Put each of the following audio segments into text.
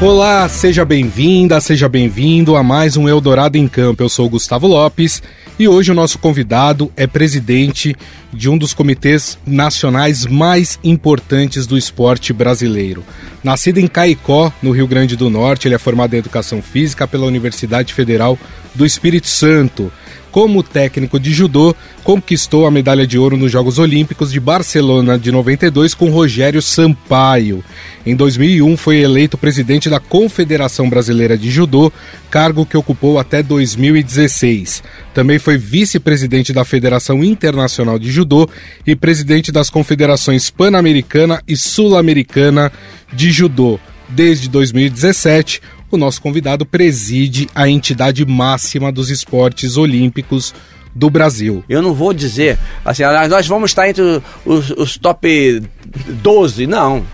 Olá, seja bem-vinda, seja bem-vindo a mais um Eldorado em Campo. Eu sou Gustavo Lopes e hoje o nosso convidado é presidente de um dos comitês nacionais mais importantes do esporte brasileiro. Nascido em Caicó, no Rio Grande do Norte, ele é formado em Educação Física pela Universidade Federal do Espírito Santo como técnico de judô, conquistou a medalha de ouro nos Jogos Olímpicos de Barcelona de 92 com Rogério Sampaio. Em 2001 foi eleito presidente da Confederação Brasileira de Judô, cargo que ocupou até 2016. Também foi vice-presidente da Federação Internacional de Judô e presidente das confederações Pan-Americana e Sul-Americana de Judô. Desde 2017, o nosso convidado preside a entidade máxima dos esportes olímpicos do Brasil. Eu não vou dizer assim, ah, nós vamos estar entre os, os top 12, não.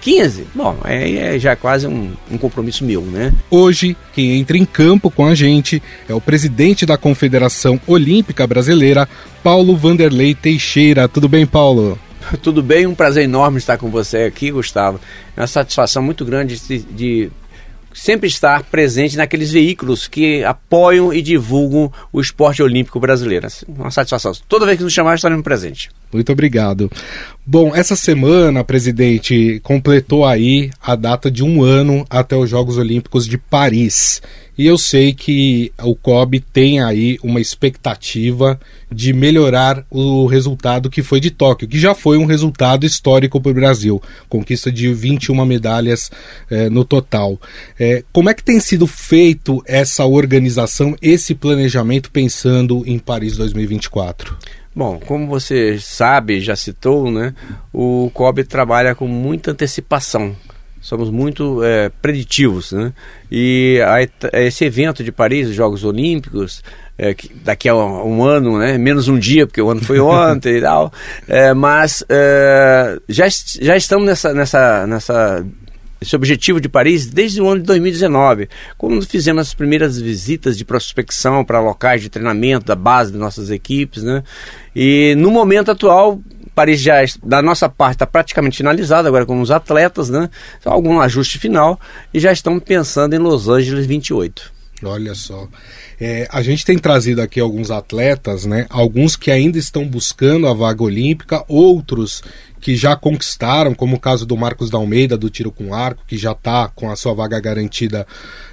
15? Bom, é, é já quase um, um, compromisso meu, né? Hoje, quem entra em campo com a gente é o presidente da Confederação Olímpica Brasileira, Paulo Vanderlei Teixeira. Tudo bem, Paulo? Tudo bem, um prazer enorme estar com você aqui, Gustavo. É uma satisfação muito grande de, de sempre estar presente naqueles veículos que apoiam e divulgam o esporte olímpico brasileiro. Assim, uma satisfação. Toda vez que nos chamar, estaremos presente. Muito obrigado. Bom, essa semana, presidente, completou aí a data de um ano até os Jogos Olímpicos de Paris. E eu sei que o COB tem aí uma expectativa de melhorar o resultado que foi de Tóquio, que já foi um resultado histórico para o Brasil, conquista de 21 medalhas eh, no total. Eh, como é que tem sido feito essa organização, esse planejamento pensando em Paris 2024? Bom, como você sabe, já citou, né, o COB trabalha com muita antecipação somos muito é, preditivos, né? E a, esse evento de Paris, os Jogos Olímpicos, é, daqui a um, ano, né? Menos um dia, porque o ano foi ontem e tal. É, mas é, já, já estamos nessa, nessa, nessa esse objetivo de Paris desde o ano de 2019, quando fizemos as primeiras visitas de prospecção para locais de treinamento da base de nossas equipes, né? E no momento atual Paris já, da nossa parte, está praticamente finalizado, agora com os atletas, né? Algum ajuste final e já estamos pensando em Los Angeles 28. Olha só. É, a gente tem trazido aqui alguns atletas, né? Alguns que ainda estão buscando a vaga olímpica, outros que já conquistaram, como o caso do Marcos da Almeida, do tiro com arco, que já está com a sua vaga garantida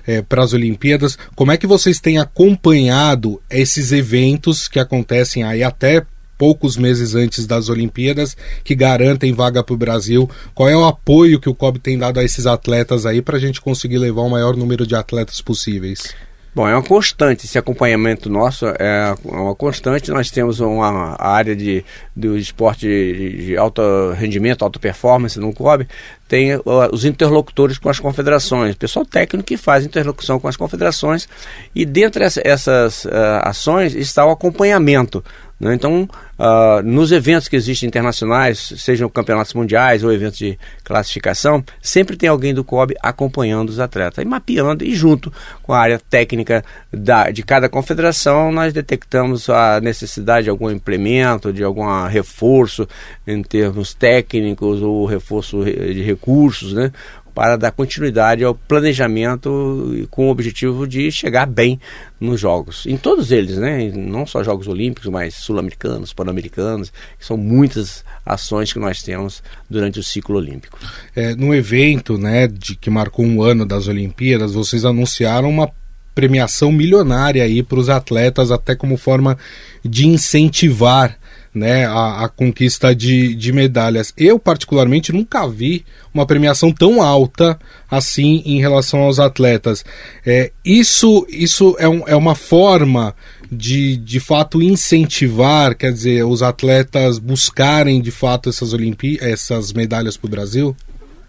é, para as Olimpíadas. Como é que vocês têm acompanhado esses eventos que acontecem aí até poucos meses antes das Olimpíadas que garantem vaga para o Brasil. Qual é o apoio que o COB tem dado a esses atletas aí para a gente conseguir levar o maior número de atletas possíveis? Bom, é uma constante, esse acompanhamento nosso é uma constante. Nós temos uma área de, do esporte de, alto rendimento, alta performance no COB, tem os interlocutores com as confederações, pessoal técnico que faz interlocução com as confederações, e dentre essas uh, ações está o acompanhamento? Então, uh, nos eventos que existem internacionais, sejam campeonatos mundiais ou eventos de classificação, sempre tem alguém do COB acompanhando os atletas e mapeando, e junto com a área técnica da, de cada confederação, nós detectamos a necessidade de algum implemento, de algum reforço em termos técnicos ou reforço de recursos, né? Para dar continuidade ao planejamento com o objetivo de chegar bem nos jogos. Em todos eles, né? Não só Jogos Olímpicos, mas sul-americanos, pan-americanos, são muitas ações que nós temos durante o ciclo olímpico. É, no evento, né, de que marcou um ano das Olimpíadas, vocês anunciaram uma premiação milionária aí para os atletas, até como forma de incentivar né, a, a, conquista de, de medalhas. Eu, particularmente, nunca vi uma premiação tão alta assim em relação aos atletas. É, isso isso é, um, é uma forma de, de fato, incentivar, quer dizer, os atletas buscarem, de fato, essas, Olimpí essas medalhas para o Brasil?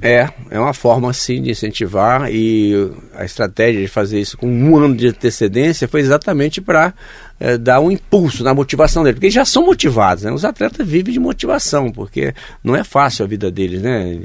É, é uma forma sim de incentivar e a estratégia de fazer isso com um ano de antecedência foi exatamente para é, dar um impulso na motivação deles, porque eles já são motivados, né? Os atletas vivem de motivação, porque não é fácil a vida deles, né?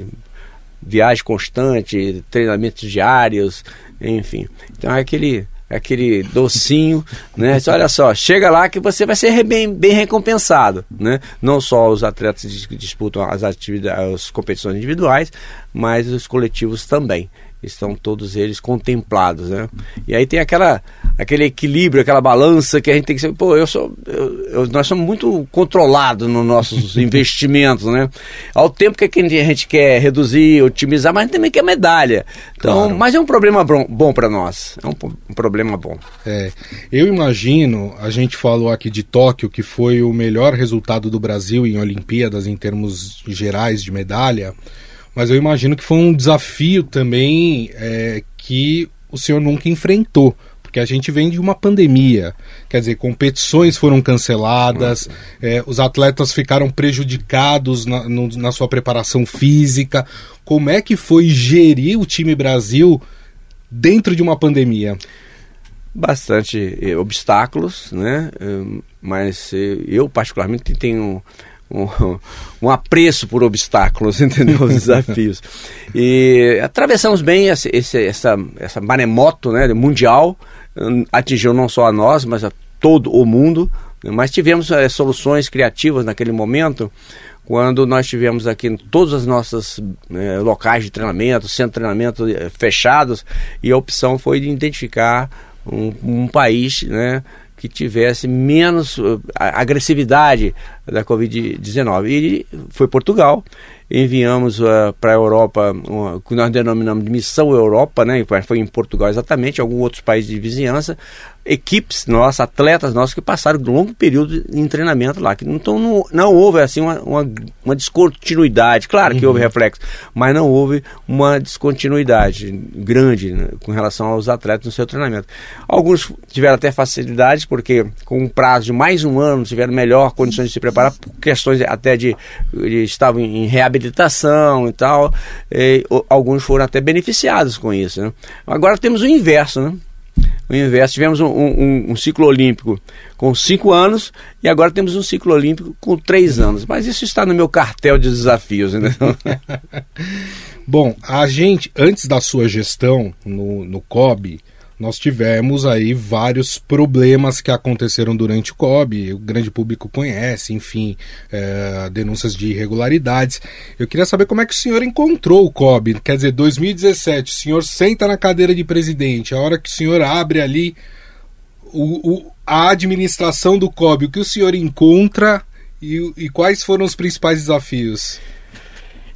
Viagem constante, treinamentos diários, enfim. Então é aquele aquele docinho, né? Olha só, chega lá que você vai ser bem, bem recompensado, né? Não só os atletas que disputam as atividades, as competições individuais, mas os coletivos também estão todos eles contemplados, né? E aí tem aquela aquele equilíbrio, aquela balança que a gente tem que ser, pô, eu sou eu, eu, nós somos muito controlados nos nossos investimentos, né? Ao tempo que a gente quer reduzir, otimizar, mas também quer medalha. Então, claro. mas é um problema bom, bom para nós. É um, um, problema bom. É. Eu imagino, a gente falou aqui de Tóquio, que foi o melhor resultado do Brasil em Olimpíadas em termos gerais de medalha. Mas eu imagino que foi um desafio também é, que o senhor nunca enfrentou porque a gente vem de uma pandemia. Quer dizer, competições foram canceladas, é, os atletas ficaram prejudicados na, no, na, sua preparação física. Como é que foi gerir o time Brasil dentro de uma pandemia? Bastante eh, obstáculos, né? Mas eh, eu, particularmente, tenho um, um apreço por obstáculos, entendeu? Os desafios. E atravessamos bem esse, esse, essa, essa maremoto né, mundial, hum, atingiu não só a nós, mas a todo o mundo, mas tivemos é, soluções criativas naquele momento, quando nós tivemos aqui todos os nossos é, locais de treinamento, centro de treinamento é, fechados, e a opção foi de identificar um, um país, né, que tivesse menos uh, agressividade da Covid-19. E foi Portugal. Enviamos uh, para a Europa o que nós denominamos de Missão Europa, né? foi em Portugal exatamente, alguns outros países de vizinhança, equipes nossas, atletas nossos que passaram um longo período em treinamento lá. Então não, não houve assim uma, uma, uma descontinuidade, claro que uhum. houve reflexo, mas não houve uma descontinuidade grande né, com relação aos atletas no seu treinamento. Alguns tiveram até facilidades, porque com um prazo de mais um ano tiveram melhor condições de se preparar, por questões até de, de estavam em reabilitação e tal. E, alguns foram até beneficiados com isso. Né? Agora temos o inverso, né? O inverso. Tivemos um, um, um, ciclo olímpico com cinco anos e agora temos um ciclo olímpico com três anos. Mas isso está no meu cartel de desafios, entendeu? Bom, a gente, antes da sua gestão no, no COB, nós tivemos aí vários problemas que aconteceram durante o COB, o grande público conhece, enfim, é, denúncias de irregularidades. Eu queria saber como é que o senhor encontrou o COB, quer dizer, 2017, o senhor senta na cadeira de presidente, a hora que o senhor abre ali o, o a administração do COB, o que o senhor encontra e, e quais foram os principais desafios?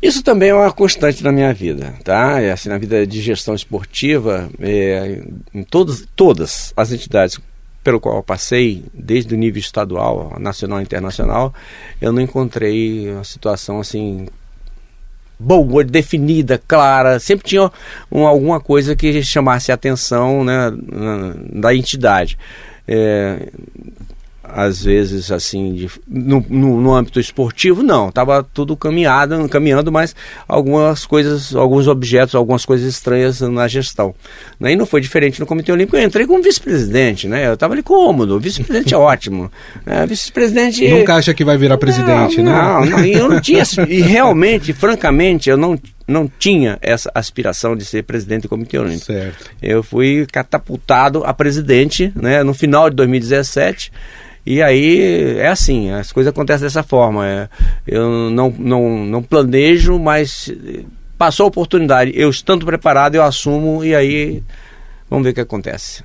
Isso também é uma constante na minha vida, tá? É assim, na vida de gestão esportiva, é, em todas, todas as entidades pelo qual eu passei, desde o nível estadual, nacional e internacional, eu não encontrei uma situação assim boa, definida, clara. Sempre tinha um, alguma coisa que chamasse a atenção né, da entidade. É, às vezes assim de, no, no, no, âmbito esportivo não estava tudo caminhado caminhando mas algumas coisas alguns objetos algumas coisas estranhas na gestão né? e não foi diferente no comitê olímpico eu entrei como vice-presidente né eu estava ali cômodo vice-presidente é ótimo né? vice-presidente nunca acha que vai virar presidente não, né não, não eu não tinha e realmente francamente eu não não tinha essa aspiração de ser presidente do Comitê Olímpico. Certo. Eu fui catapultado a presidente né, no final de 2017 e aí é assim, as coisas acontecem dessa forma. É, eu não, não, não planejo, mas passou a oportunidade. Eu estando preparado, eu assumo e aí vamos ver o que acontece.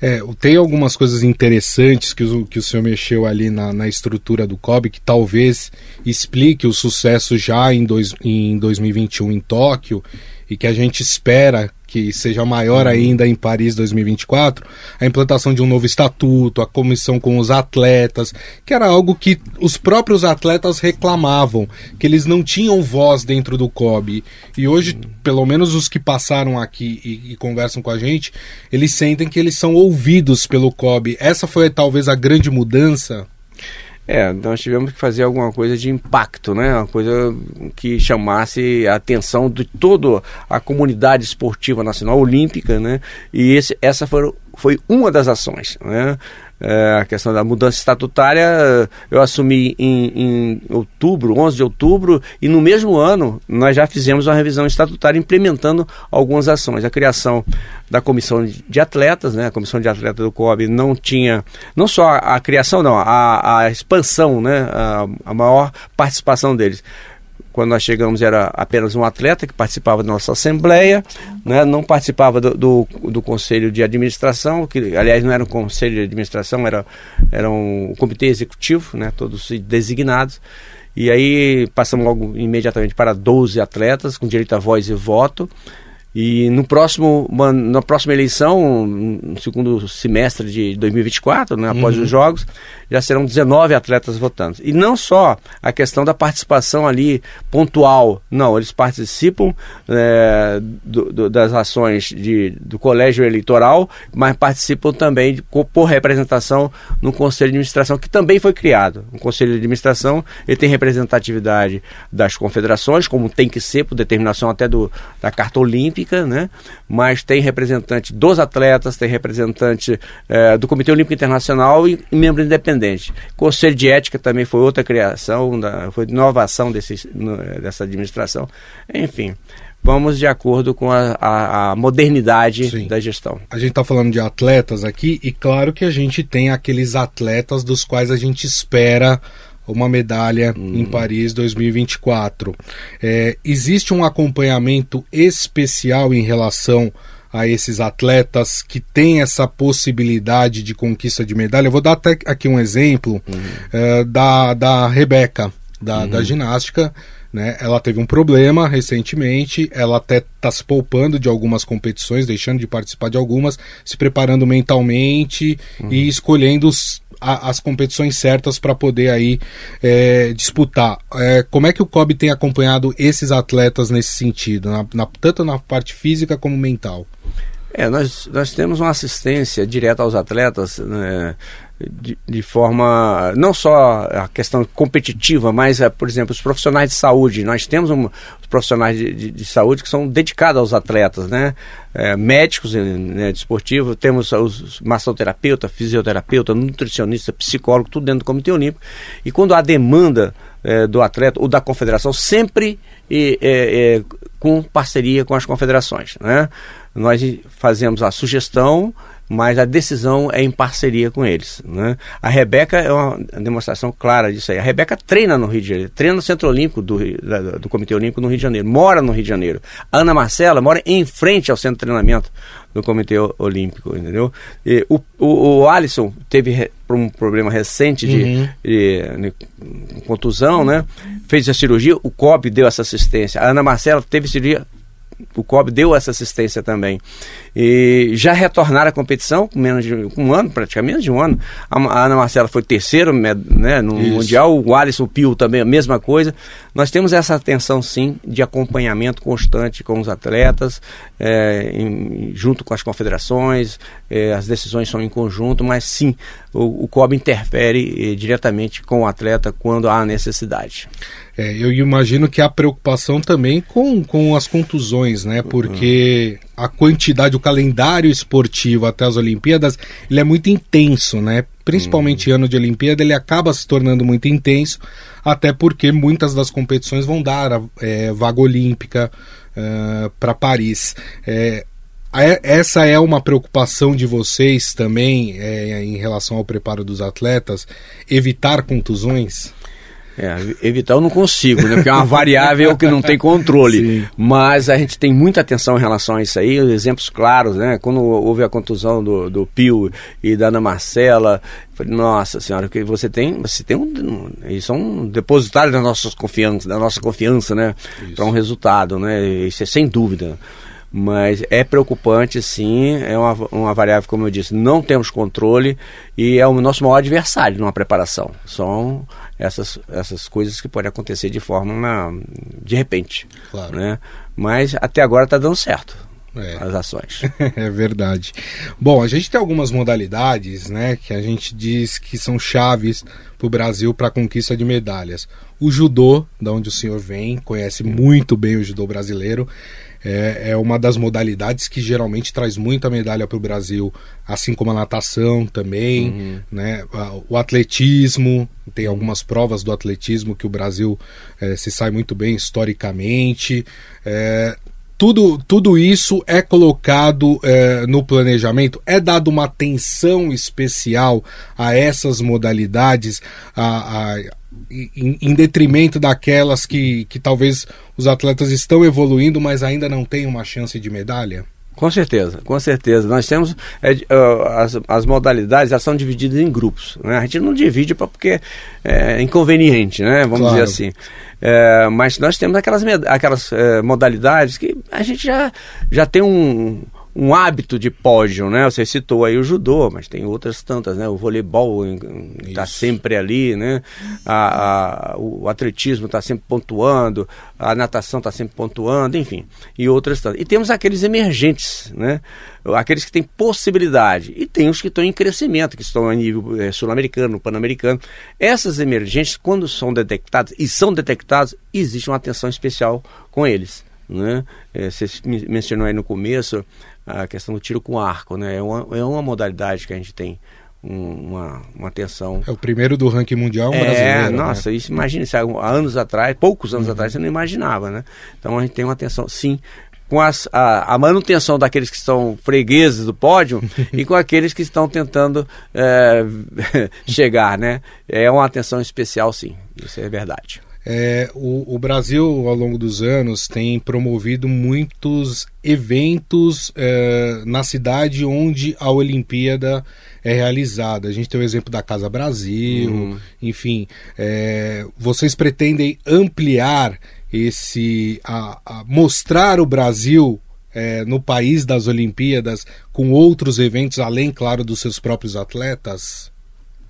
É, tem algumas coisas interessantes que o, que o senhor mexeu ali na, na estrutura do COB que talvez explique o sucesso já em, dois, em 2021 em Tóquio e que a gente espera que seja maior ainda em Paris 2024, a implantação de um novo estatuto, a comissão com os atletas, que era algo que os próprios atletas reclamavam, que eles não tinham voz dentro do COB. E hoje, pelo menos os que passaram aqui e, e conversam com a gente, eles sentem que eles são ouvidos pelo COB. Essa foi talvez a grande mudança É, nós tivemos que fazer alguma coisa de impacto, né? Uma coisa que chamasse a atenção de toda a comunidade esportiva nacional olímpica, né? E esse, essa foi, foi uma das ações, né? É, a questão da mudança estatutária, eu assumi em, em, outubro, 11 de outubro, e no mesmo ano nós já fizemos uma revisão estatutária implementando algumas ações. A criação da comissão de atletas, né? A comissão de atletas do COB não tinha, não só a, a criação, não, a, a expansão, né? A, a maior participação deles quando nós chegamos era apenas um atleta que participava da nossa assembleia, né, não participava do, do, do, conselho de administração, que aliás não era um conselho de administração, era, era um comitê executivo, né, todos designados. E aí passamos logo imediatamente para 12 atletas com direito a voz e voto. E no próximo, na próxima eleição, no segundo semestre de 2024, né, após uhum. os Jogos, já serão 19 atletas votando. E não só a questão da participação ali pontual, não, eles participam é, do, do, das ações de, do colégio eleitoral, mas participam também de, por representação no Conselho de Administração, que também foi criado. O Conselho de Administração ele tem representatividade das confederações, como tem que ser, por determinação até do, da Carta Olímpica, né? mas tem representante dos atletas, tem representante é, do Comitê Olímpico Internacional e, membro independente. Conselho de Ética também foi outra criação, da, foi inovação desse, dessa administração. Enfim, vamos de acordo com a, a, a modernidade Sim. da gestão. A gente está falando de atletas aqui e claro que a gente tem aqueles atletas dos quais a gente espera uma medalha hum. em Paris 2024. É, existe um acompanhamento especial em relação a esses atletas que têm essa possibilidade de conquista de medalha. Eu vou dar até aqui um exemplo uhum. é, da, da Rebeca, da, uhum. da ginástica. Né? Ela teve um problema recentemente, ela até está se poupando de algumas competições, deixando de participar de algumas, se preparando mentalmente uhum. e escolhendo os a, as competições certas para poder aí é, disputar. É, como é que o COB tem acompanhado esses atletas nesse sentido, na, na, tanto na parte física como mental? É, nós, nós temos uma assistência direta aos atletas né, de, de, forma, não só a questão competitiva, mas, é, por exemplo, os profissionais de saúde. Nós temos um, os profissionais de, de, de, saúde que são dedicados aos atletas, né? É, médicos né, desportivos, temos os massoterapeuta, fisioterapeuta, nutricionista, psicólogo, tudo dentro do Comitê Olímpico. E quando há demanda é, do atleta ou da confederação, sempre é, com parceria com as confederações, né? nós fazemos a sugestão, mas a decisão é em parceria com eles. Né? A Rebeca é uma demonstração clara disso aí. A Rebeca treina no Rio de Janeiro, treina no Centro Olímpico do, do Comitê Olímpico no Rio de Janeiro, mora no Rio de Janeiro. A Ana Marcela mora em frente ao centro de treinamento do Comitê Olímpico, entendeu? E o, o, o Alisson teve um problema recente de, uhum. de, de, contusão, né? Fez a cirurgia, o COB deu essa assistência. A Ana Marcela teve cirurgia o COB deu essa assistência também. E já retornaram à competição com menos de um ano, praticamente menos de um ano. A, a Ana Marcela foi terceiro né, no Isso. Mundial, o Alisson Pio também a mesma coisa. Nós temos essa atenção sim de acompanhamento constante com os atletas, é, em, junto com as confederações, é, as decisões são em conjunto, mas sim, o, o COB interfere é, diretamente com o atleta quando há necessidade. É, eu imagino que há preocupação também com, com as contusões, né? Porque a quantidade, o calendário esportivo até as Olimpíadas, ele é muito intenso, né? Principalmente uhum. ano de Olimpíada, ele acaba se tornando muito intenso, até porque muitas das competições vão dar é, vaga olímpica uh, para Paris. É, essa é uma preocupação de vocês também é, em relação ao preparo dos atletas, evitar contusões? É, evitar eu não consigo, né? Porque é uma variável que não tem controle. Sim. Mas a gente tem muita atenção em relação a isso aí, exemplos claros, né? Quando houve a contusão do, do Pio e da Ana Marcela, falei, nossa senhora, que você tem, você tem um. Isso é um depositário da nossa confiança, da nossa confiança, né? Para um resultado, né? Isso é sem dúvida. Mas é preocupante, sim, é uma, uma variável, como eu disse, não temos controle e é o nosso maior adversário numa preparação. São essas, essas coisas que podem acontecer de forma de repente. Claro. Né? Mas até agora está dando certo. é. as ações. é verdade. Bom, a gente tem algumas modalidades, né, que a gente diz que são chaves para o Brasil para a conquista de medalhas. O judô, da onde o senhor vem, conhece muito bem o judô brasileiro. É, é uma das modalidades que geralmente traz muita medalha para o Brasil, assim como a natação também, uhum. né? O atletismo, tem algumas provas do atletismo que o Brasil é, se sai muito bem historicamente. É, tudo, tudo isso é colocado é, no planejamento, é dado uma atenção especial a essas modalidades, a, a em, em, detrimento daquelas que, que talvez os atletas estão evoluindo, mas ainda não têm uma chance de medalha? Com certeza, com certeza. Nós temos é, as, as modalidades, elas são divididas em grupos. Né? A gente não divide porque é inconveniente, né? Vamos claro. dizer assim. É, mas nós temos aquelas, aquelas é, modalidades que a gente já, já tem um, um hábito de pódio, né? Você citou aí o judô, mas tem outras tantas, né? O voleibol está sempre ali, né? A, a, o atletismo está sempre pontuando, a natação está sempre pontuando, enfim, e outras tantas. E temos aqueles emergentes, né? Aqueles que têm possibilidade e tem os que estão em crescimento, que estão a nível é, sul-americano, pan-americano. Essas emergentes, quando são detectadas e são detectadas, existe uma atenção especial com eles. Né? É, você mencionou aí no começo a questão do tiro com arco, né? É uma, é uma modalidade que a gente tem uma, uma atenção. É o primeiro do ranking mundial é, brasileiro. É, nossa, né? isso imagina, isso há anos atrás, poucos anos uhum. atrás, você não imaginava, né? Então a gente tem uma atenção, sim, com as, a, a, manutenção daqueles que estão fregueses do pódio e com aqueles que estão tentando é, chegar, né? É uma atenção especial, sim, isso é verdade. É, o, o, Brasil, ao longo dos anos, tem promovido muitos eventos é, na cidade onde a Olimpíada é realizada. A gente tem o exemplo da Casa Brasil, uhum. enfim. É, vocês pretendem ampliar esse. A, a mostrar o Brasil é, no país das Olimpíadas com outros eventos, além, claro, dos seus próprios atletas?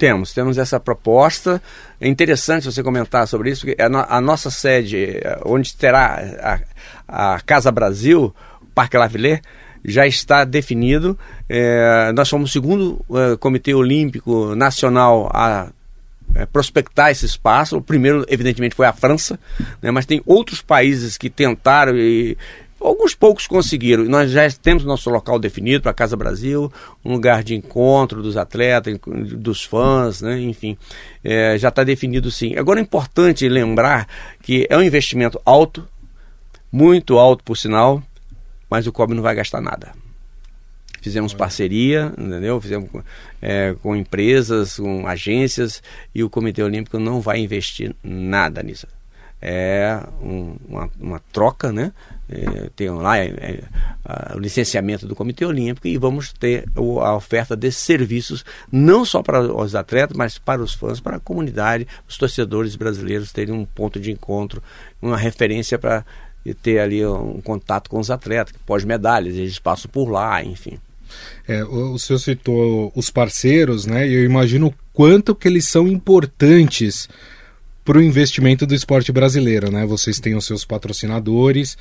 Temos, temos essa proposta. É interessante você comentar sobre isso, porque a, a nossa sede, onde terá a, a Casa Brasil, Parque Lavilé, já está definido. É, nós somos o segundo é, Comitê Olímpico Nacional a é, prospectar esse espaço. O primeiro, evidentemente, foi a França, né, mas tem outros países que tentaram e Alguns poucos conseguiram. Nós já temos nosso local definido para a Casa Brasil, um lugar de encontro dos atletas, dos fãs, né? enfim, é, já está definido sim. Agora é importante lembrar que é um investimento alto, muito alto por sinal, mas o COB não vai gastar nada. Fizemos parceria, entendeu? Fizemos é, com empresas, com agências, e o Comitê Olímpico não vai investir nada nisso é um, uma, uma, troca, né? É, tem lá é, é, o licenciamento do Comitê Olímpico e vamos ter o, a oferta desses serviços não só para os atletas, mas para os fãs, para a comunidade, os torcedores brasileiros terem um ponto de encontro, uma referência para ter ali um contato com os atletas, pós-medalhas, eles passam por lá, enfim. É, o, o senhor citou os parceiros, né? E eu imagino quanto que eles são importantes para o investimento do esporte brasileiro, né? Vocês têm os seus patrocinadores,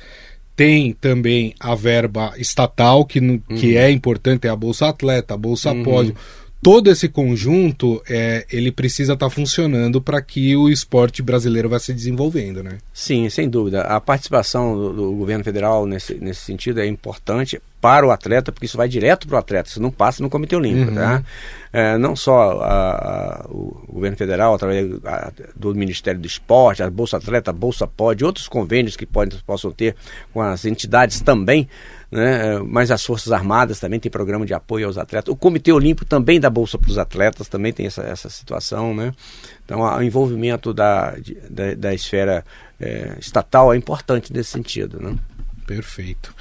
tem também a verba estatal, que, uhum. que é importante, é a Bolsa Atleta, a Bolsa uhum. Pódio. Todo esse conjunto, é, ele precisa estar tá funcionando para que o esporte brasileiro vá se desenvolvendo, né? Sim, sem dúvida. A participação do, do governo federal nesse, nesse sentido é importante para o atleta, porque isso vai direto para o atleta, isso não passa no Comitê Olímpico, uhum. tá? É, não só a, a, o governo federal, através do Ministério do Esporte, a Bolsa Atleta, a Bolsa Pode, outros convênios que podem, possam ter com as entidades também, né? mas as Forças Armadas também têm programa de apoio aos atletas. O Comitê Olímpico também dá bolsa para os atletas, também tem essa, essa situação. Né? Então, o envolvimento da, da, da, esfera é, estatal é importante nesse sentido. Né? Perfeito.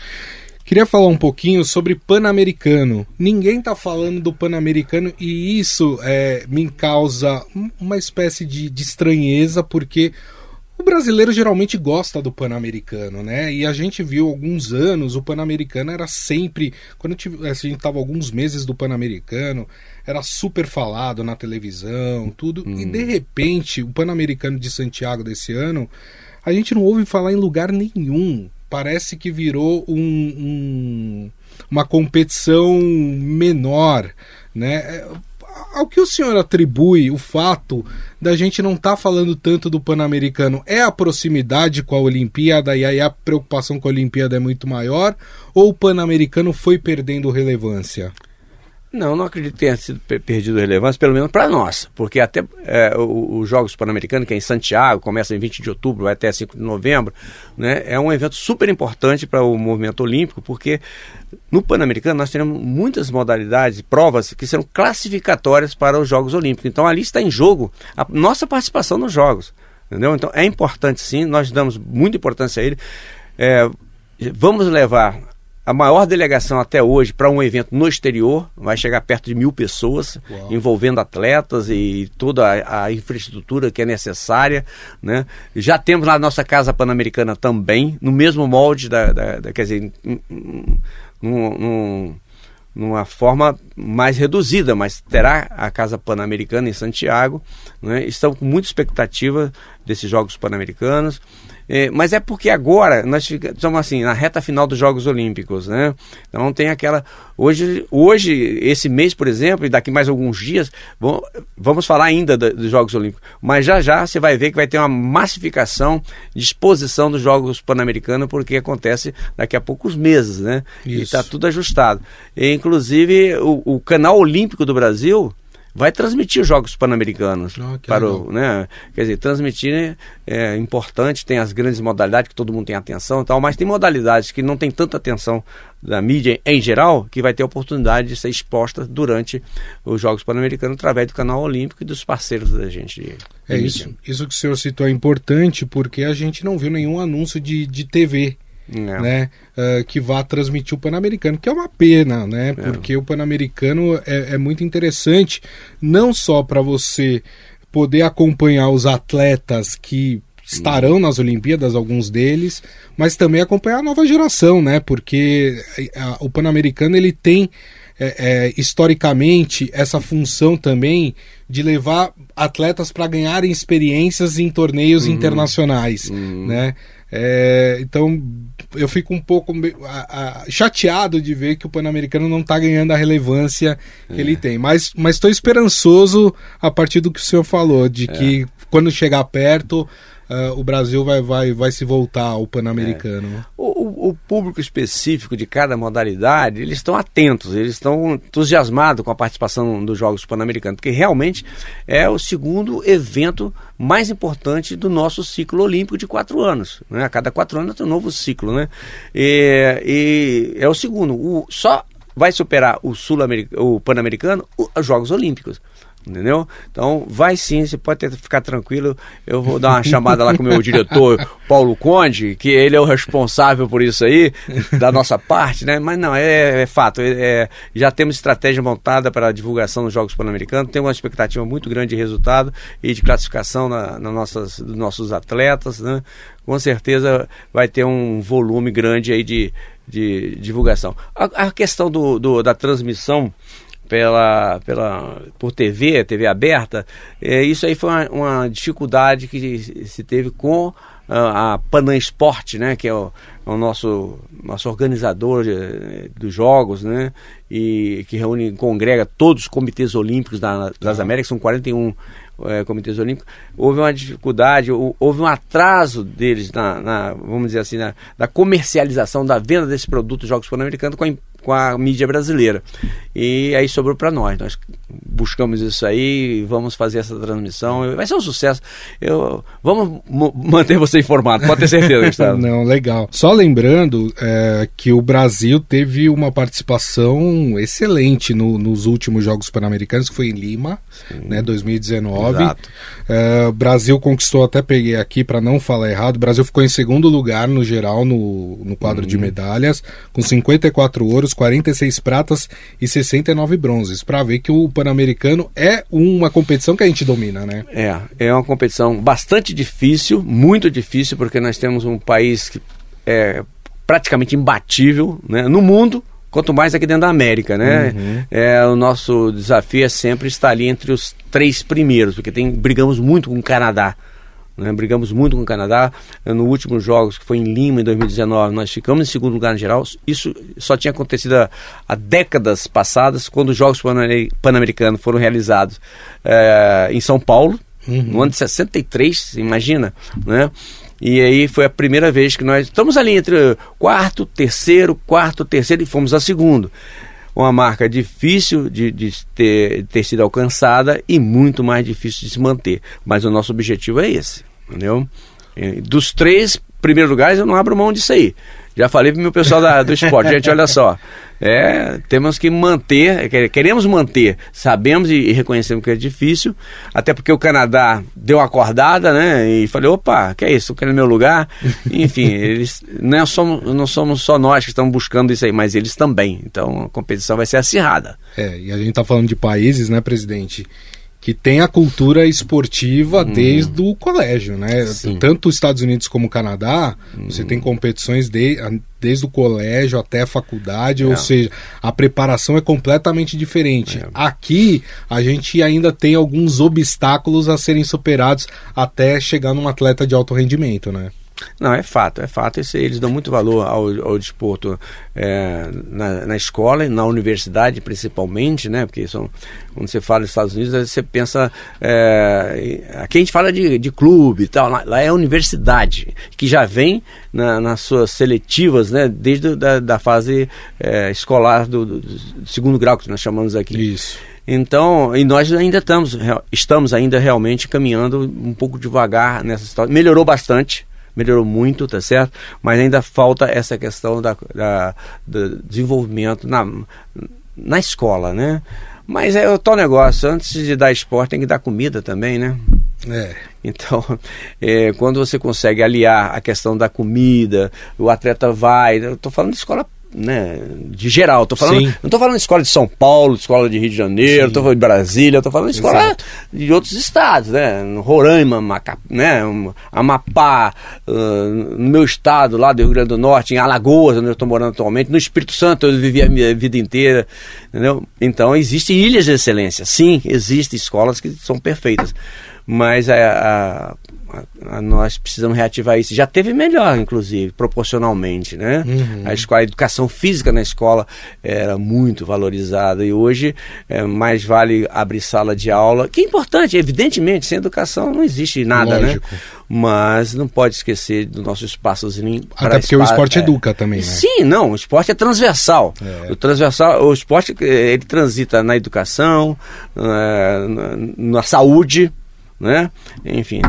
Queria falar um pouquinho sobre Pan-Americano. Ninguém está falando do Pan-Americano e isso é, me causa uma espécie de, de estranheza, porque o brasileiro geralmente gosta do Pan-Americano, né? E a gente viu alguns anos, o Pan-Americano era sempre. Quando a gente estava alguns meses do Pan-Americano, era super falado na televisão, tudo. Hum. E de repente, o Pan-Americano de Santiago desse ano, a gente não ouve falar em lugar nenhum parece que virou um, um, uma competição menor, né? É, ao que o senhor atribui o fato da gente não estar tá falando tanto do Pan-Americano? É a proximidade com a Olimpíada e aí a preocupação com a Olimpíada é muito maior? Ou o Pan-Americano foi perdendo relevância? Não, não acredito que tenha sido perdido relevância, pelo menos para nós, porque até é, os Jogos Pan-Americanos, que é em Santiago, começa em 20 de outubro, vai até 5 de novembro, né, é um evento super importante para o movimento olímpico, porque no Pan-Americano nós teremos muitas modalidades, provas que serão classificatórias para os Jogos Olímpicos. Então ali está em jogo a nossa participação nos Jogos. Entendeu? Então é importante sim, nós damos muita importância a ele. É, vamos levar a maior delegação até hoje para um evento no exterior, vai chegar perto de mil pessoas, Uau. envolvendo atletas e toda a, a, infraestrutura que é necessária. Né? Já temos lá a nossa Casa Pan-Americana também, no mesmo molde, da, da, da quer dizer, num, num, numa forma mais reduzida, mas terá a Casa Pan-Americana em Santiago. Né? Estamos com muita expectativa desses Jogos Pan-Americanos. É, mas é porque agora nós estamos assim, na reta final dos Jogos Olímpicos, né? Então tem aquela. Hoje, hoje esse mês, por exemplo, e daqui mais alguns dias, vamos, vamos falar ainda dos Jogos Olímpicos. Mas já já você vai ver que vai ter uma massificação de exposição dos Jogos Pan-Americanos, porque acontece daqui a poucos meses, né? Isso. E está tudo ajustado. E, inclusive, o, o canal olímpico do Brasil vai transmitir os Jogos Pan-Americanos. Oh, para o, né, quer dizer, transmitir é importante, tem as grandes modalidades que todo mundo tem atenção e tal, mas tem modalidades que não tem tanta atenção da mídia em geral, que vai ter a oportunidade de ser exposta durante os Jogos Pan-Americanos através do canal olímpico e dos parceiros da gente. De, é isso, isso que o senhor citou é importante porque a gente não viu nenhum anúncio de, de TV é. né, uh, que vá transmitir o Pan-Americano, que é uma pena, né, é. porque o Pan-Americano é, é muito interessante, não só para você poder acompanhar os atletas que estarão nas Olimpíadas, alguns deles, mas também acompanhar a nova geração, né? Porque a, o Pan-Americano ele tem é, é, historicamente essa função também de levar atletas para ganharem experiências em torneios uhum. internacionais, uhum. né? É, então eu fico um pouco a, a, chateado de ver que o Pan-Americano não está ganhando a relevância que é. ele tem. Mas estou esperançoso a partir do que o senhor falou, de é. que quando chegar perto uh, o Brasil vai, vai, vai se voltar ao Pan-Americano. É. O, o, público específico de cada modalidade, eles estão atentos, eles estão entusiasmados com a participação dos Jogos Pan-Americanos, porque realmente é o segundo evento mais importante do nosso ciclo olímpico de quatro anos. Né? A cada quatro anos tem um novo ciclo. Né? E, e é o segundo. O, só vai superar o sul o pan-americano os Jogos Olímpicos entendeu? Então, vai sim, você pode ter, ficar tranquilo. Eu vou dar uma chamada lá com o meu diretor, Paulo Conde, que ele é o responsável por isso aí, da nossa parte, né? Mas não, é, é fato. É, é, já temos estratégia montada para a divulgação dos Jogos Pan-Americanos, temos uma expectativa muito grande de resultado e de classificação na, na nossas, dos nossos atletas, né? Com certeza vai ter um volume grande aí de, de divulgação. A, a questão do, do, da transmissão pela, pela, por TV, TV aberta, é, isso aí foi uma, uma, dificuldade que se teve com a, a Panam Sport, né, que é o, é o nosso, nosso organizador de, dos jogos, né, e que reúne, congrega todos os comitês olímpicos da, das tá. Américas, são 41 é, comitês olímpicos, houve uma dificuldade, houve um atraso deles na, na vamos dizer assim, na, na comercialização da venda desse produto Jogos Pan-Americanos com a com a mídia brasileira. E aí sobrou para nós. Nós buscamos isso aí, vamos fazer essa transmissão. Vai ser um sucesso. Eu, vamos manter você informado, pode ter certeza, Gustavo. Não, legal. Só lembrando é, que o Brasil teve uma participação excelente no, nos últimos Jogos Pan-Americanos, que foi em Lima, Sim. né, 2019. Exato. É, o Brasil conquistou, até peguei aqui para não falar errado, o Brasil ficou em segundo lugar no geral no, no quadro de uhum. medalhas, com 54 ouros, 46 pratas e 69 bronzes, para ver que o Pan-Americano é uma competição que a gente domina, né? É, é uma competição bastante difícil, muito difícil, porque nós temos um país que é praticamente imbatível né, no mundo, quanto mais aqui dentro da América, né? Uhum. É, o nosso desafio é sempre estar ali entre os três primeiros, porque tem, brigamos muito com o Canadá Né? Brigamos muito com o Canadá. No último jogos, que foi em Lima, em 2019, nós ficamos em segundo lugar no geral. Isso só tinha acontecido há, há décadas passadas, quando os Jogos Pan-Americanos foram realizados é, em São Paulo, uhum. no ano de 63, imagina, né? E aí foi a primeira vez que nós estamos ali entre quarto, terceiro, quarto, terceiro e fomos a segundo. Uma marca difícil de, de ter, ter sido alcançada e muito mais difícil de se manter. Mas o nosso objetivo é esse, entendeu? Dos três primeiros lugares eu não abro mão disso aí. Já falei para o meu pessoal da, do esporte, gente, olha só, é, temos que manter, queremos manter, sabemos e, reconhecemos que é difícil, até porque o Canadá deu uma acordada, né, e falei, opa, que é isso, quero meu lugar, enfim, eles, não é somos, não somos só nós que estamos buscando isso aí, mas eles também, então a competição vai ser acirrada. É, e a gente está falando de países, né, presidente, que tem a cultura esportiva hum. desde o colégio, né? Sim. Tanto os Estados Unidos como o Canadá, hum. você tem competições de, desde o colégio até a faculdade, é. ou seja, a preparação é completamente diferente. É. Aqui a gente ainda tem alguns obstáculos a serem superados até chegar num atleta de alto rendimento, né? Não, é fato, é fato. Eles dão muito valor ao, ao desporto é, na, na, escola e na universidade, principalmente, né? Porque são, quando você fala dos Estados Unidos, você pensa. É, aqui a gente fala de, de clube e tal, lá, lá é a universidade, que já vem na, nas suas seletivas, né? Desde da, da fase é, escolar do, do, do segundo grau, que nós chamamos aqui. Isso. Então, e nós ainda estamos, estamos ainda realmente caminhando um pouco devagar nessa história. Melhorou bastante, melhorou muito, tá certo? Mas ainda falta essa questão da, da do desenvolvimento na, na escola, né? Mas é o tal negócio, antes de dar esporte tem que dar comida também, né? É. Então, é, quando você consegue aliar a questão da comida, o atleta vai, eu estou falando de escola né, de geral. Tô falando, não estou falando de escola de São Paulo, de escola de Rio de Janeiro, estou falando de Brasília, estou falando de escola Exato. de outros estados, né? Roraima, Maca, né, Amapá, uh, no meu estado, lá do Rio Grande do Norte, em Alagoas, onde eu estou morando atualmente, no Espírito Santo eu vivi a minha vida inteira, entendeu? Então, existem ilhas de excelência. Sim, existem escolas que são perfeitas mas a, a, a, nós precisamos reativar isso. Já teve melhor, inclusive, proporcionalmente, né? Uhum. A escola, a educação física na escola era muito valorizada e hoje é, mais vale abrir sala de aula, que é importante, evidentemente, sem educação não existe nada, né? Lógico. né? Mas não pode esquecer do nosso espaçozinho. Até porque o esporte é, educa também, né? Sim, não, o esporte é transversal. É. O transversal, o esporte ele transita na educação, na, na, na saúde, né? Enfim,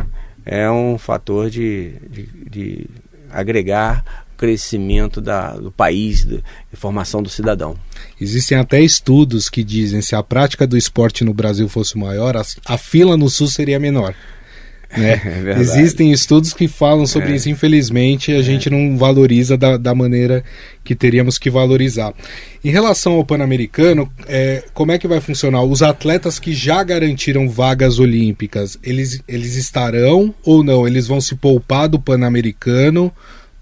é um fator de, de, de agregar crescimento da, do país, de formação do cidadão. Existem até estudos que dizem se a prática do esporte no Brasil fosse maior, a, a fila no Sul seria menor. Né? É Existem estudos que falam sobre é. isso, infelizmente a é. gente não valoriza da, da, maneira que teríamos que valorizar. Em relação ao Pan-Americano, é, como é que vai funcionar? Os atletas que já garantiram vagas olímpicas, eles, eles estarão ou não? Eles vão se poupar do Pan-Americano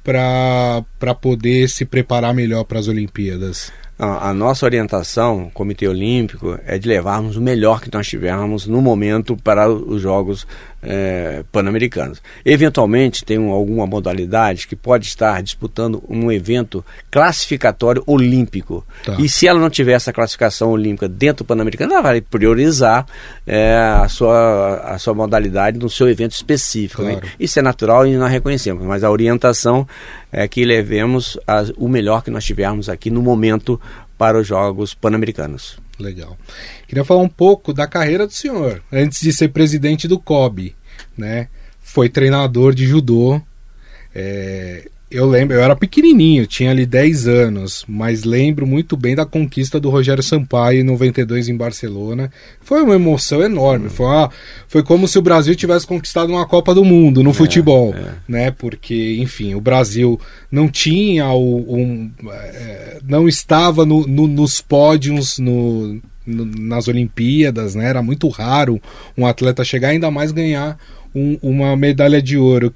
para poder se preparar melhor para as Olimpíadas? A, nossa orientação, Comitê Olímpico, é de levarmos o melhor que nós tivermos no momento para os Jogos é, Pan-Americanos. Eventualmente, tem um, alguma modalidade que pode estar disputando um evento classificatório olímpico. Tá. E se ela não tiver essa classificação olímpica dentro do Pan-Americano, ela vai priorizar é, a, sua, a sua modalidade no seu evento específico. Né? Claro. Né? Isso é natural e nós reconhecemos, mas a orientação é que levemos o melhor que nós tivermos aqui no momento para os Jogos Pan-Americanos. Legal. Queria falar um pouco da carreira do senhor, antes de ser presidente do COB, né? Foi treinador de judô. É, eu lembro, eu era pequenininho, tinha ali 10 anos, mas lembro muito bem da conquista do Rogério Sampaio em 92 em Barcelona. Foi uma emoção enorme, foi, uma, foi como se o Brasil tivesse conquistado uma Copa do Mundo no é, futebol, é. né? Porque, enfim, o Brasil não tinha o, um, é, não estava no, no, nos pódios no, no, nas Olimpíadas, né? Era muito raro um atleta chegar ainda mais ganhar um, uma medalha de ouro.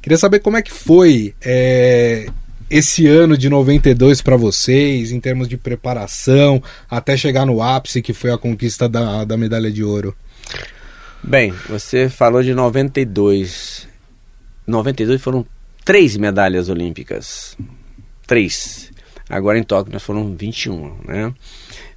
Queria saber como é que foi é, esse ano de 92 para vocês, em termos de preparação, até chegar no ápice que foi a conquista da, da medalha de ouro. Bem, você falou de 92. 92 foram três medalhas olímpicas. Três. Agora em Tóquio nós foram 21, né?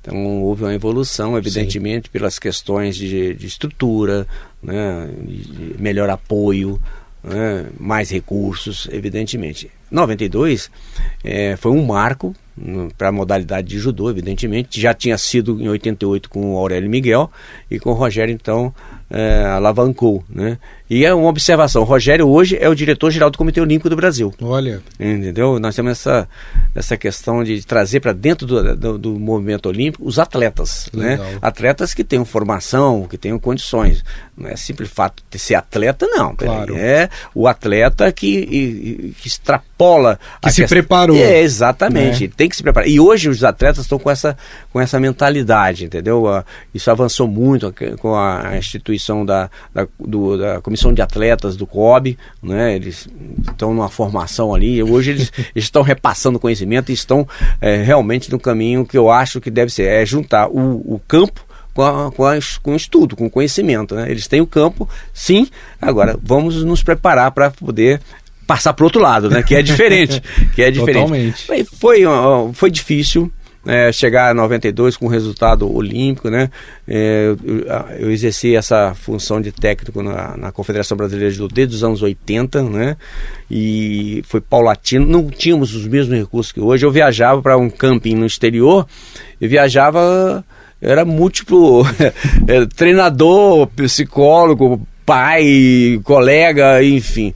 Então houve uma evolução, evidentemente, Sim. pelas questões de, de estrutura, né? de melhor apoio, né? mais recursos, evidentemente. 92 é, foi um marco para a modalidade de judô, evidentemente. Já tinha sido em 88 com o Aurélio Miguel e com o Rogério, então, é, alavancou. Né? E é uma observação: o Rogério hoje é o diretor-geral do Comitê Olímpico do Brasil. Olha. Entendeu? Nós temos essa, essa questão de trazer para dentro do, do, do, movimento olímpico os atletas. Né? Atletas que tenham formação, que tenham condições. Não é simples fato de ser atleta, não. Claro. É o atleta que, que extrapola. Que se questão... preparou. É, exatamente. Né? Tem que se preparar. E hoje os atletas estão com essa, com essa mentalidade, entendeu? Isso avançou muito com a instituição da, da, do, da Comissão de atletas do COB, né? Eles estão numa formação ali. Hoje eles, estão repassando conhecimento e estão é, realmente no caminho que eu acho que deve ser, é juntar o, o campo com, a, com, a, com o estudo, com o conhecimento. Né? Eles têm o campo, sim. Agora vamos nos preparar para poder passar para o outro lado, né? Que é diferente, que é diferente. Totalmente. Foi, foi difícil é, chegar a 92 com resultado olímpico, né? É, eu, eu, exerci essa função de técnico na, na, Confederação Brasileira de Judo desde os anos 80, né? E foi paulatino, não tínhamos os mesmos recursos que hoje. Eu viajava para um camping no exterior, e viajava era múltiplo é, treinador, psicólogo, pai, colega, enfim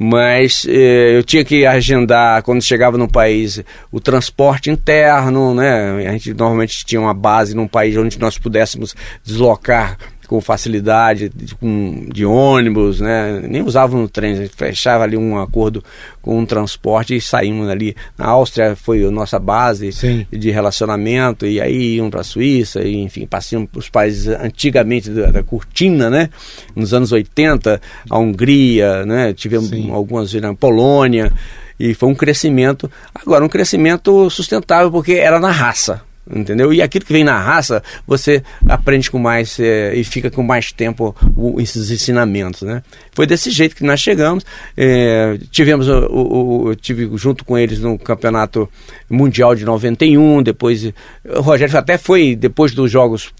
mas eh, eu tinha que agendar quando chegava no país o transporte interno, né? A gente normalmente tinha uma base num país onde nós pudéssemos deslocar com facilidade, de, com, de ônibus, né? Nem usavam no trem, a gente fechava ali um acordo com um transporte e saímos ali. Na Áustria foi a nossa base Sim. de relacionamento, e aí iam para a Suíça, e, enfim, passavam para os países antigamente da, da, cortina, né? Nos anos 80, a Hungria, né? Tivemos Sim. algumas vezes na Polônia, e foi um crescimento, agora um crescimento sustentável, porque era na raça entendeu? E aquilo que vem na raça, você aprende com mais é, e fica com mais tempo o, esses ensinamentos, né? Foi desse jeito que nós chegamos. É, tivemos o, o, tive junto com eles no campeonato mundial de 91, depois o Rogério até foi depois dos jogos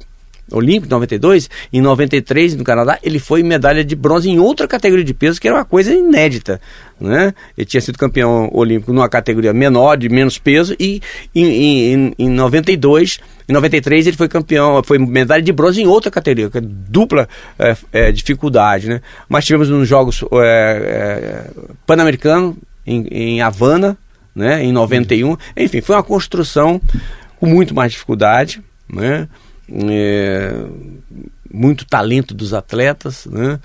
Olímpico, 92, em 93 no Canadá, ele foi medalha de bronze em outra categoria de peso, que era uma coisa inédita. Né? Ele tinha sido campeão olímpico numa categoria menor, de menos peso, e em, em, em 92, em 93 ele foi campeão, foi medalha de bronze em outra categoria, que é dupla é, é, dificuldade. Né? Mas tivemos nos Jogos é, é Pan-Americanos, em, em Havana, né? em 91. Enfim, foi uma construção com muito mais dificuldade, né? É, muito talento dos atletas, né?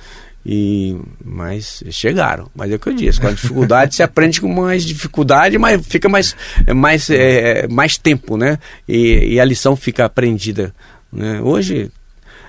E, mas chegaram. Mas é o que eu disse, com a dificuldade se aprende com mais dificuldade, mas fica mais, mais, é, mais tempo, né? E, e, a lição fica aprendida. Né? Hoje,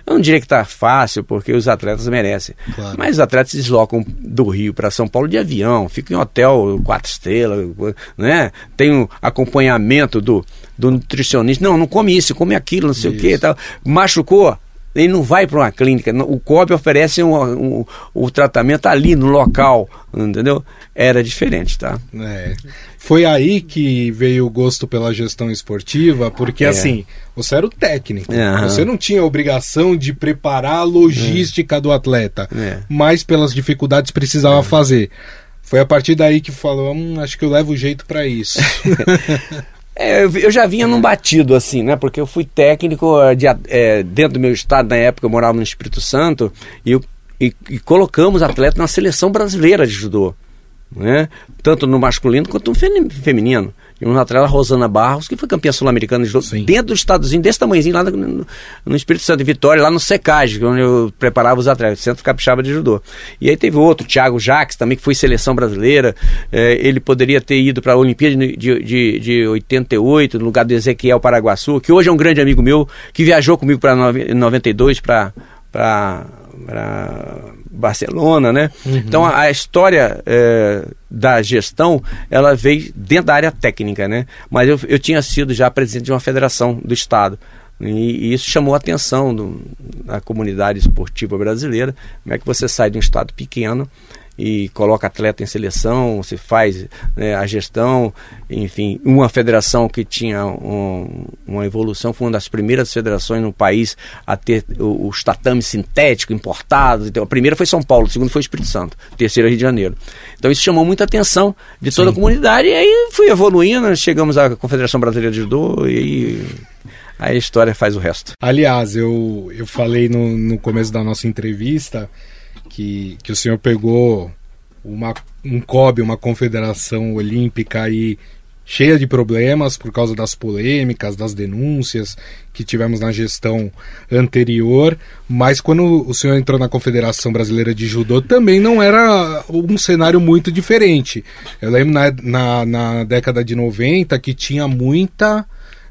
eu não diria que está fácil, porque os atletas merecem. Claro. Mas os atletas se deslocam do Rio para São Paulo de avião, ficam em hotel quatro estrelas, né? Tem um acompanhamento do, do nutricionista. Não, não come isso, come aquilo, não sei isso. o que tal. Machucou? Ele não vai para uma clínica. O COB oferece um, um, o tratamento ali no local, entendeu? Era diferente, tá? É. Foi aí que veio o gosto pela gestão esportiva, porque é. assim, você era o técnico, uhum. você não tinha a obrigação de preparar a logística é. do atleta, é. mas pelas dificuldades precisava é. fazer. Foi a partir daí que falou, hum, acho que eu levo jeito para isso. É, eu já vinha num batido assim, né? Porque eu fui técnico eh, de, é, dentro do meu estado, na época eu morava no Espírito Santo, e, e, e colocamos atletas na seleção brasileira de judô. Né? Tanto no masculino quanto no feminino. E uma atleta, Rosana Barros, que foi campeã sul-americana de judô, dentro do estadozinho, desse tamanhozinho, lá no, no, Espírito Santo de Vitória, lá no Secage, onde eu preparava os atletas, Centro Capixaba de Judô. E aí teve outro, Thiago Jacques, também, que foi seleção brasileira. É, ele poderia ter ido para a Olimpíada de, de, de 88, no lugar do Ezequiel Paraguaçu, que hoje é um grande amigo meu, que viajou comigo para 92 para Barcelona, né? Uhum. Então a, a história é, da gestão ela veio dentro da área técnica, né? Mas eu, eu tinha sido já presidente de uma federação do estado E, e isso chamou a atenção do, da comunidade esportiva brasileira. Como é que você sai de um estado pequeno e coloca atleta em seleção, se faz né, a gestão, enfim, uma federação que tinha um, uma evolução, foi uma das primeiras federações no país a ter os tatames sintéticos importados. Então, a primeira foi São Paulo, a segunda foi Espírito Santo, a terceira Rio de Janeiro. Então isso chamou muita atenção de toda Sim. a comunidade e aí fui evoluindo, chegamos à Confederação Brasileira de Judô e aí a história faz o resto. Aliás, eu, eu falei no, no começo da nossa entrevista que, que o senhor pegou uma, um COB, uma confederação olímpica aí cheia de problemas por causa das polêmicas, das denúncias que tivemos na gestão anterior, mas quando o senhor entrou na Confederação Brasileira de Judô também não era um cenário muito diferente. Eu lembro na, na, na década de 90 que tinha muita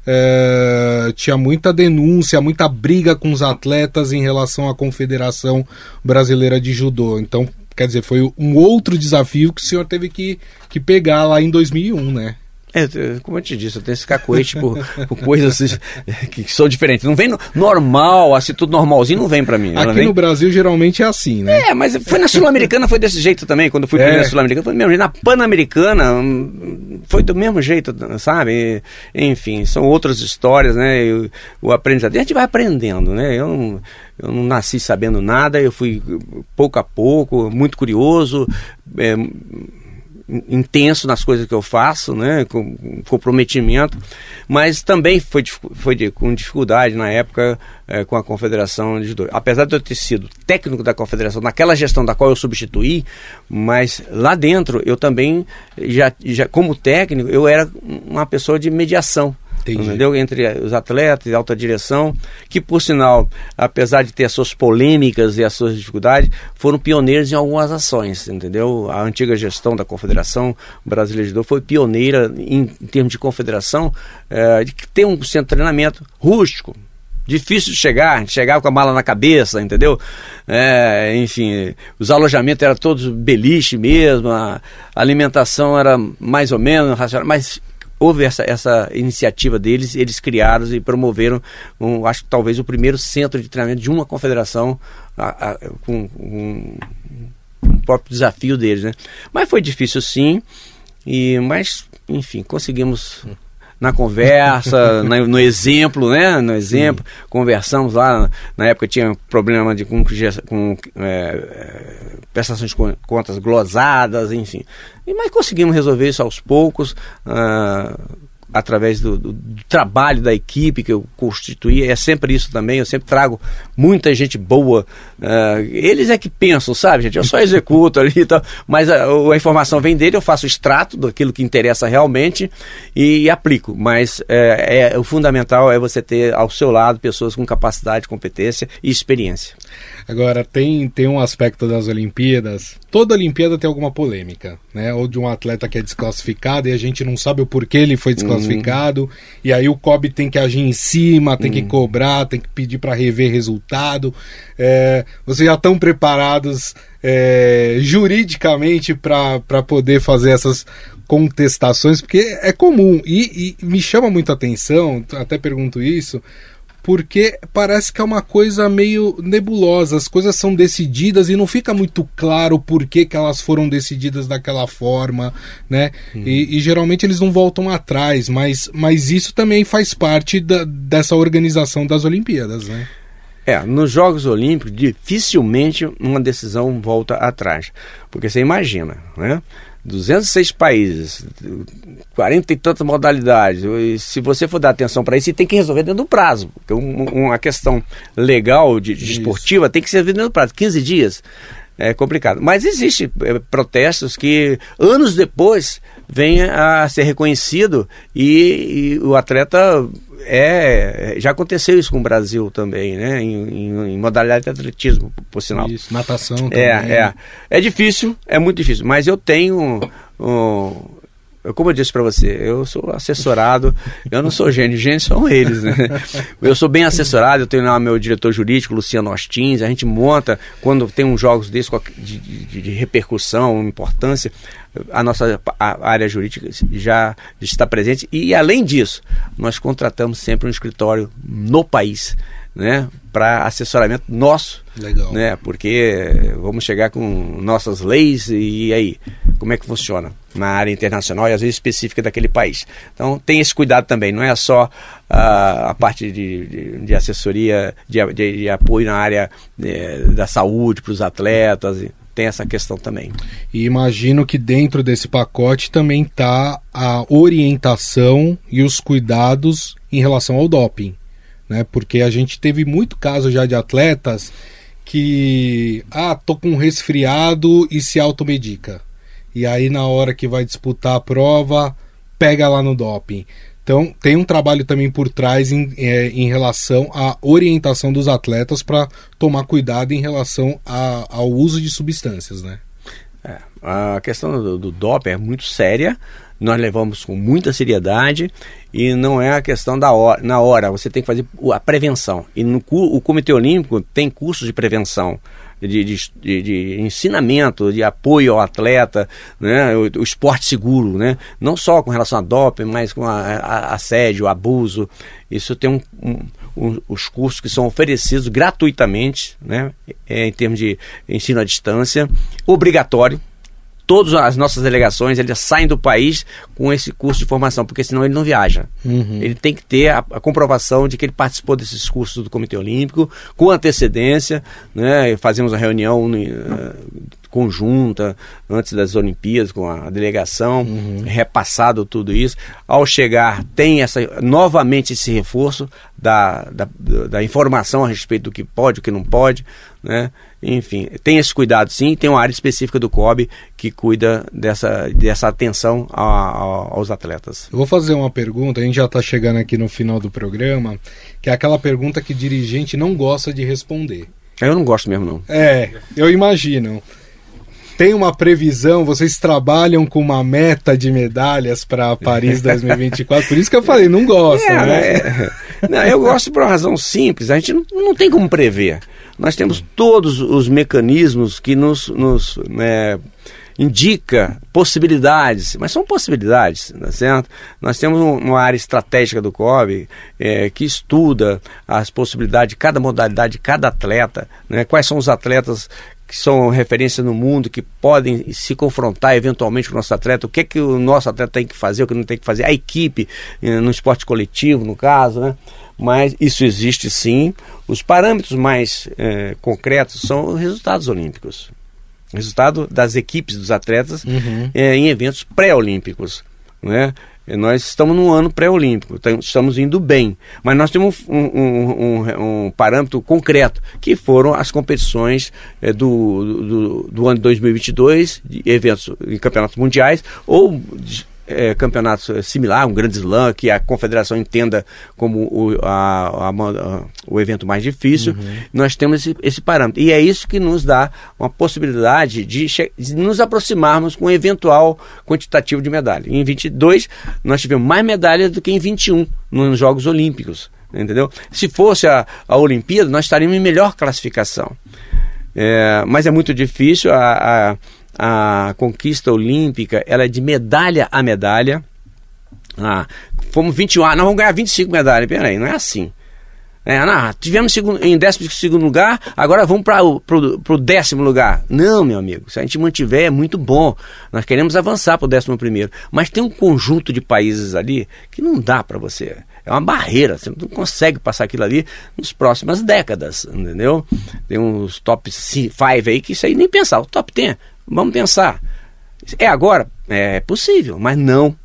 é, tinha muita denúncia, muita briga com os atletas em relação à Confederação Brasileira de Judô. Então, quer dizer, foi um outro desafio que o senhor teve que, que pegar lá em 2001, né? É, como eu te disse, eu tenho esse cacoete por, por coisas que são diferentes. Não vem no, normal, assim, tudo normalzinho, não vem para mim. Aqui vem... no Brasil geralmente é assim, né? É, mas foi na Sul-Americana, foi desse jeito também. Quando eu fui é. na Sul-Americana, foi do mesmo jeito. Na Pan-Americana, hum, foi do mesmo jeito, sabe? Enfim, são outras histórias, né? Eu, o aprendizado. A gente vai aprendendo, né? Eu não, eu não nasci sabendo nada, eu fui pouco a pouco, muito curioso. É, intenso nas coisas que eu faço, né, com comprometimento, mas também foi, foi de, com dificuldade na época é, com a Confederação de Judô. Apesar de eu ter sido técnico da Confederação, naquela gestão da qual eu substituí, mas lá dentro eu também, já, já como técnico, eu era uma pessoa de mediação. Entendi. entendeu? Entre os atletas e alta direção, que por sinal, apesar de ter as suas polêmicas e as suas dificuldades, foram pioneiros em algumas ações, entendeu? A antiga gestão da Confederação Brasileira de Judô foi pioneira em, em termos de confederação, é, de ter um centro de treinamento rústico, difícil de chegar, chegava com a mala na cabeça, entendeu? É, enfim, os alojamentos eram todos beliche mesmo, a alimentação era mais ou menos racional, mas houve essa, essa iniciativa deles, eles criaram e promoveram, um, acho que talvez o primeiro centro de treinamento de uma confederação a, a, com um, um próprio desafio deles, né? Mas foi difícil sim, e, mas enfim, conseguimos na conversa, na, no exemplo, né? No exemplo, Sim. conversamos lá. Na época tinha problema de com, com é, prestações de contas glosadas, enfim. Mas conseguimos resolver isso aos poucos. Uh, através do, do, do, trabalho da equipe que eu constituí, é sempre isso também, eu sempre trago muita gente boa. Uh, eles é que pensam, sabe, gente? Eu só executo ali e tal, mas a, a, informação vem dele, eu faço extrato daquilo que interessa realmente e, e aplico. Mas é, é, o fundamental é você ter ao seu lado pessoas com capacidade, competência e experiência. Agora, tem, tem um aspecto das Olimpíadas. Toda Olimpíada tem alguma polêmica, né? Ou de um atleta que é desclassificado e a gente não sabe o porquê ele foi desclassificado. Uhum. E aí o COB tem que agir em cima, tem uhum. que cobrar, tem que pedir para rever resultado. É, vocês já estão preparados é, juridicamente para poder fazer essas contestações? Porque é comum e, e me chama muito a atenção, até pergunto isso porque parece que é uma coisa meio nebulosa. As coisas são decididas e não fica muito claro por que, que elas foram decididas daquela forma, né? Hum. E, e, geralmente eles não voltam atrás, mas, mas isso também faz parte da, dessa organização das Olimpíadas, né? É, nos Jogos Olímpicos dificilmente uma decisão volta atrás, porque você imagina, né? 206 países, 40 e tantas modalidades. E se você for dar atenção para isso, você tem que resolver dentro do prazo. Porque uma questão legal de, de esportiva tem que ser resolvida dentro do prazo. 15 dias é complicado. Mas existe é, protestos que anos depois vêm a ser reconhecido e, e o atleta é, já aconteceu isso com o Brasil também, né? Em, em, em modalidade de atletismo, por sinal. Isso, natação é, também. É, é. É difícil, é muito difícil, mas eu tenho um, como eu disse para você, eu sou assessorado, eu não sou gênio, gênio são eles, né? Eu sou bem assessorado, eu tenho lá meu diretor jurídico, Luciano Ostins, a gente monta, quando tem uns jogos desses de, de, de repercussão, importância, a nossa a área jurídica já está presente. E além disso, nós contratamos sempre um escritório no país, né, para assessoramento nosso, Legal. né, porque vamos chegar com nossas leis e aí como é que funciona na área internacional e às vezes específica daquele país. Então tem esse cuidado também, não é só uh, a parte de, de, de assessoria, de, de, apoio na área eh, da saúde para os atletas tem essa questão também. E imagino que dentro desse pacote também está a orientação e os cuidados em relação ao doping, né? Porque a gente teve muito caso já de atletas que ah, tô com um resfriado e se automedica. E aí na hora que vai disputar a prova, pega lá no doping. Então, tem um trabalho também por trás em, é, em relação à orientação dos atletas para tomar cuidado em relação a, ao uso de substâncias, né? É, a questão do, do doping é muito séria, nós levamos com muita seriedade e não é a questão da hora, na hora, você tem que fazer a prevenção. E no, o Comitê Olímpico tem cursos de prevenção de, de, de, ensinamento, de apoio ao atleta, né? o, o, esporte seguro, né? não só com relação a doping, mas com a, a, assédio, abuso. Isso tem um, um, um, os cursos que são oferecidos gratuitamente, né? É, em termos de ensino à distância, obrigatório todas as nossas delegações eles saem do país com esse curso de formação, porque senão ele não viaja. Uhum. Ele tem que ter a, a, comprovação de que ele participou desses cursos do Comitê Olímpico com antecedência, né? Fazemos uma reunião uh, conjunta antes das Olimpíadas com a delegação, uhum. repassado tudo isso. Ao chegar, tem essa novamente esse reforço da, da, da informação a respeito do que pode, o que não pode, né? Enfim, tem esse cuidado sim, tem uma área específica do COB que cuida dessa, dessa atenção a, a, aos atletas. Eu vou fazer uma pergunta, a gente já está chegando aqui no final do programa, que é aquela pergunta que dirigente não gosta de responder. Eu não gosto mesmo, não. É, eu imagino tem uma previsão, vocês trabalham com uma meta de medalhas para Paris 2024, por isso que eu falei, não gosta, é, né? É, não, eu gosto por uma razão simples, a gente não, não tem como prever. Nós temos todos os mecanismos que nos, nos né, indica possibilidades, mas são possibilidades, tá certo? Nós temos uma área estratégica do COB é, que estuda as possibilidades de cada modalidade, de cada atleta, né? quais são os atletas que são referência no mundo, que podem se confrontar eventualmente com o nosso atleta, o que é que o nosso atleta tem que fazer, o que não tem que fazer, a equipe eh, no esporte coletivo, no caso, né? Mas isso existe sim. Os parâmetros mais eh, concretos são os resultados olímpicos. Resultado das equipes dos atletas uhum. eh, em eventos pré-olímpicos. Né? Nós estamos num ano pré-olímpico, estamos indo bem, mas nós temos um, um, um, um parâmetro concreto, que foram as competições é, do, do, do, ano de 2022, de eventos em campeonatos mundiais, ou é, campeonato similar, um grande slam, que a confederação entenda como o, a, a, a, o evento mais difícil, uhum. nós temos esse, esse, parâmetro. E é isso que nos dá uma possibilidade de, de, nos aproximarmos com um eventual quantitativo de medalha. Em 22, nós tivemos mais medalhas do que em 21 nos Jogos Olímpicos. Entendeu? Se fosse a, a Olimpíada, nós estaríamos em melhor classificação. É, mas é muito difícil. a, a conquista olímpica ela é de medalha a medalha. Ah, fomos 21, ah, nós vamos ganhar 25 medalhas. Peraí, não é assim. É, não, tivemos segundo, em 12 lugar, agora vamos para o décimo lugar. Não, meu amigo, se a gente mantiver é muito bom. Nós queremos avançar para o décimo primeiro. Mas tem um conjunto de países ali que não dá para você. É uma barreira, você não consegue passar aquilo ali nas próximas décadas, entendeu? Tem uns top 5 aí que isso aí nem pensar. O top 10 Vamos pensar. É agora? É possível, mas não.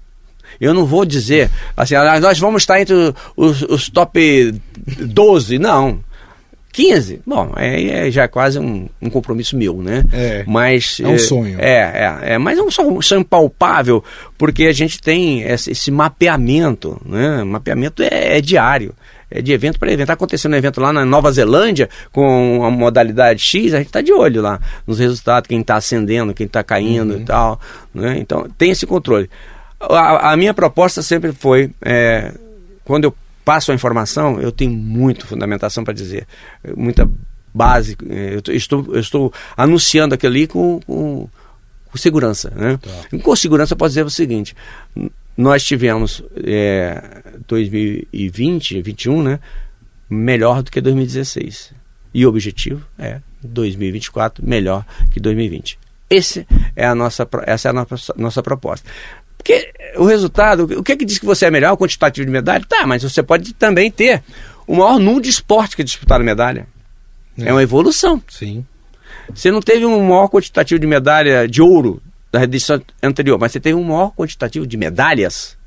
Eu não vou dizer assim, ah, nós vamos estar entre os, os top 12, não. 15? Bom, é, é já quase um, um, compromisso meu, né? É. Mas, é um sonho. É, é, é, mas é um sonho palpável, porque a gente tem esse, esse mapeamento, né? Mapeamento é, é diário é de evento para evento. Está acontecendo um evento lá na Nova Zelândia com a modalidade X, a gente está de olho lá nos resultados, quem está ascendendo, quem está caindo uhum. e tal. Né? Então tem esse controle. A, a minha proposta sempre foi, é, quando eu passo a informação, eu tenho muito fundamentação para dizer, muita base. É, eu estou, eu estou anunciando aquilo ali com, com, com segurança. Né? Tá. Com segurança, eu posso dizer o seguinte: nós tivemos é, 2020, 2021, né, melhor do que 2016. E o objetivo é 2024 melhor que 2020. Esse é a nossa, essa é a nossa, nossa proposta. Porque o resultado, o que é que diz que você é melhor, o quantitativo de medalha? Tá, mas você pode também ter o maior número de esporte que disputar a medalha. É. é uma evolução. Sim. Você não teve um maior quantitativo de medalha de ouro da edição anterior, mas você teve um maior quantitativo de medalhas.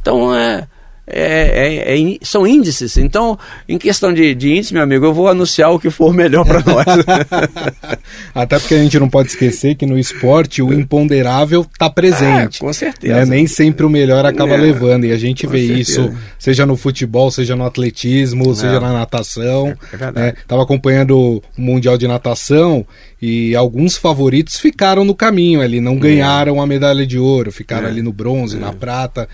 Então, é, é, é, é, são índices. Então, em questão de, de, índice, meu amigo, eu vou anunciar o que for melhor para nós. Até porque a gente não pode esquecer que no esporte o imponderável está presente. Ah, com certeza. Né? Nem sempre o melhor acaba é, levando. E a gente vê certeza. isso, seja no futebol, seja no atletismo, seja na natação. É, Estava é né? acompanhando o Mundial de Natação e alguns favoritos ficaram no caminho ali, não ganharam a medalha de ouro, ficaram ali no bronze, na prata.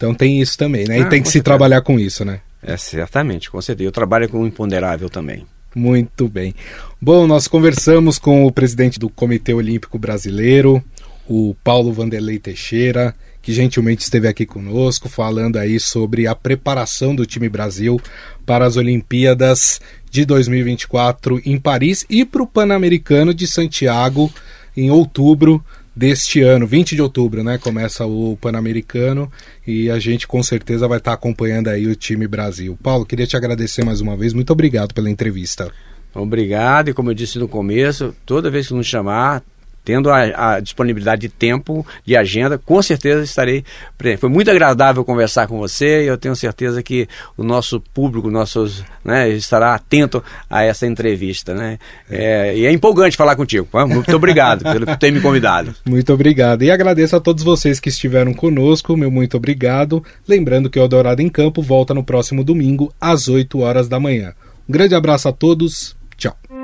Então tem isso também, né? E ah, tem que se certeza. trabalhar com isso, né? É, certamente, com certeza. Eu trabalho com o imponderável também. Muito bem. Bom, nós conversamos com o presidente do Comitê Olímpico Brasileiro, o Paulo Vanderlei Teixeira, que gentilmente esteve aqui conosco, falando aí sobre a preparação do time Brasil para as Olimpíadas de 2024 em Paris e para o Pan-Americano de Santiago em outubro deste ano, 20 de outubro, né? Começa o Pan-Americano e a gente com certeza vai estar acompanhando aí o time Brasil. Paulo, queria te agradecer mais uma vez. Muito obrigado pela entrevista. Obrigado, e como eu disse no começo, toda vez que nos chamar, tendo a, a, disponibilidade de tempo, de agenda, com certeza estarei presente. Foi muito agradável conversar com você e eu tenho certeza que o nosso público, nossos, né, estará atento a essa entrevista. Né? É, e é empolgante falar contigo. Muito obrigado por ter me convidado. Muito obrigado. E agradeço a todos vocês que estiveram conosco. Meu muito obrigado. Lembrando que o Eldorado em Campo volta no próximo domingo, às 8 horas da manhã. Um grande abraço a todos. Tchau.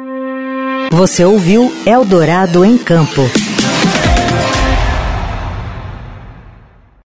Você ouviu Eldorado em Campo.